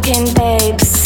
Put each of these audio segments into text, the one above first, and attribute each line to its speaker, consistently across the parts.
Speaker 1: broken babes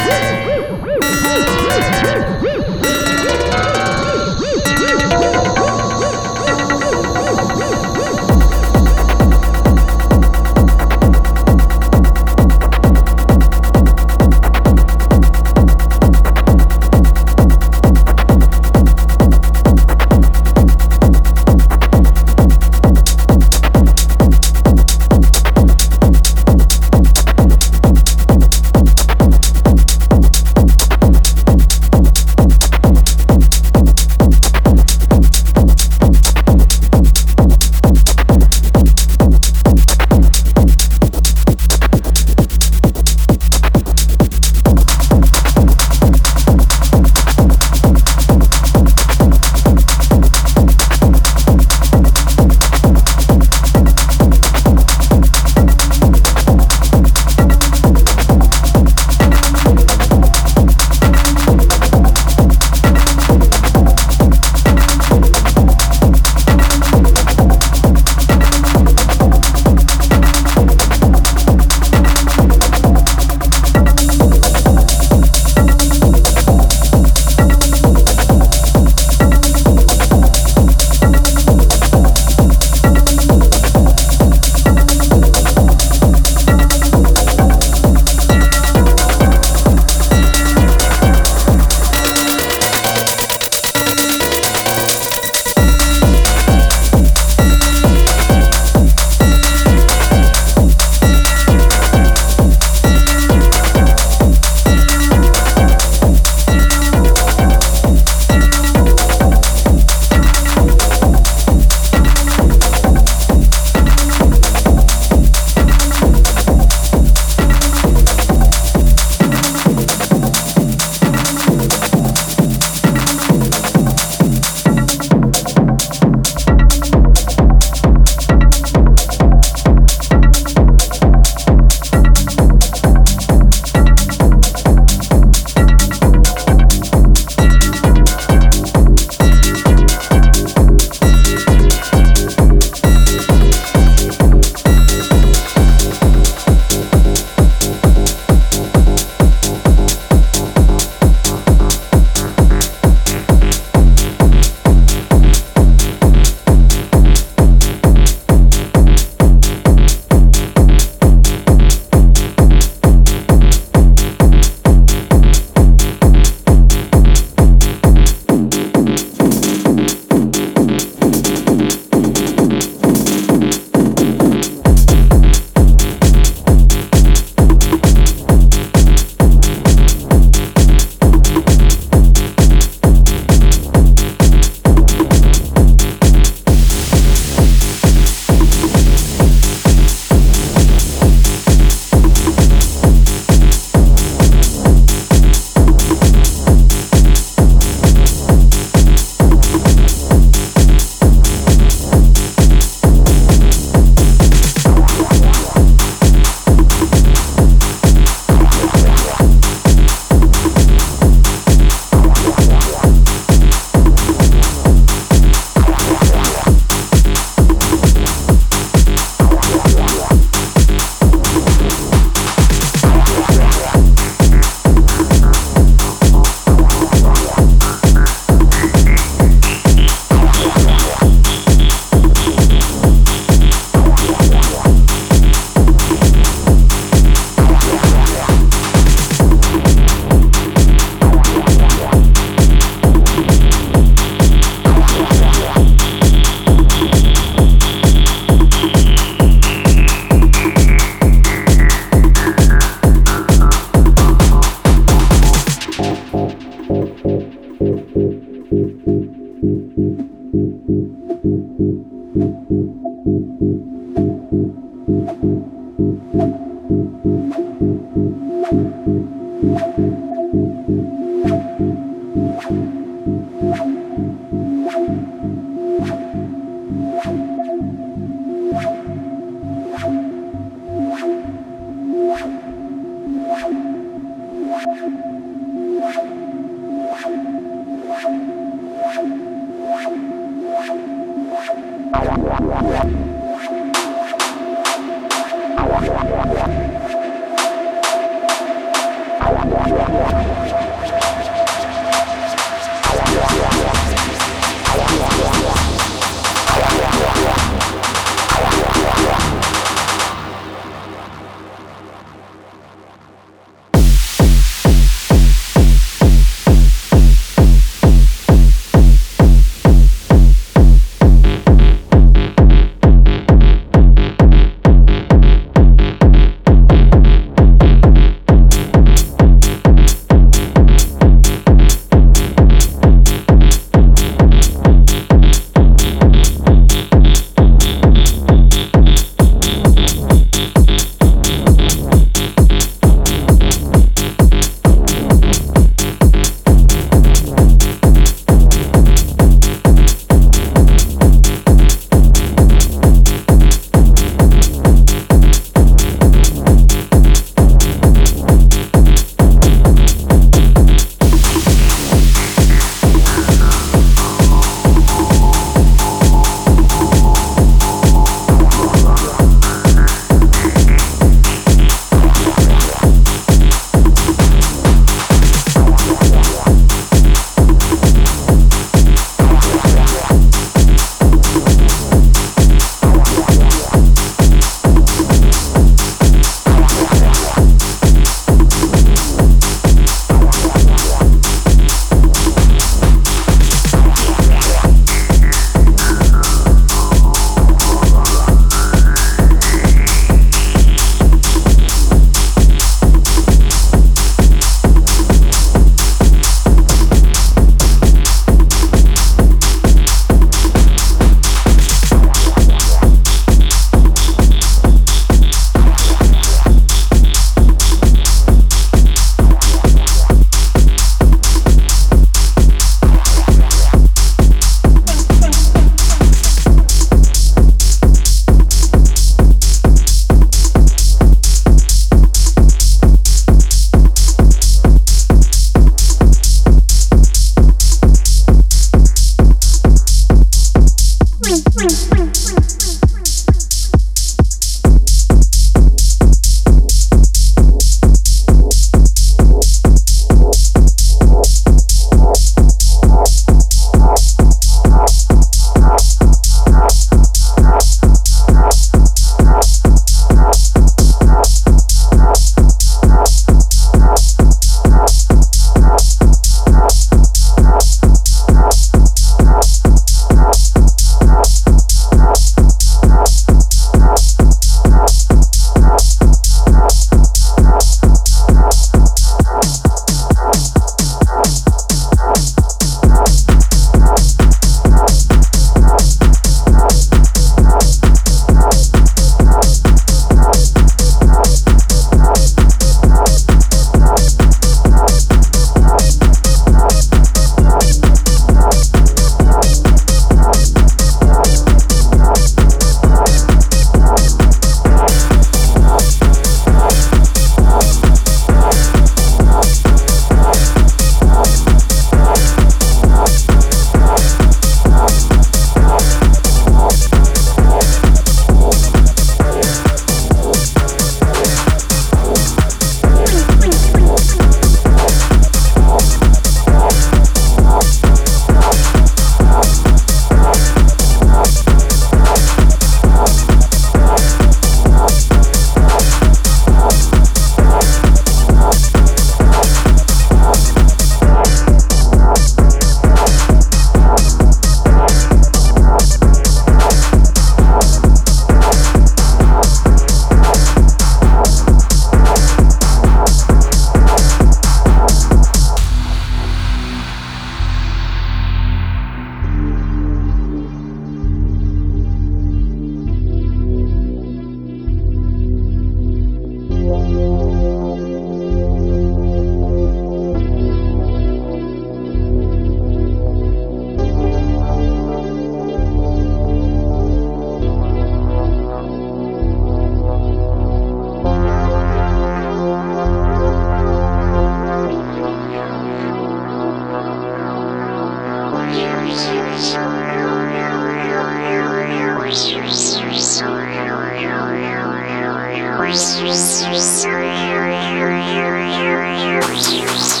Speaker 1: Thank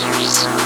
Speaker 1: you.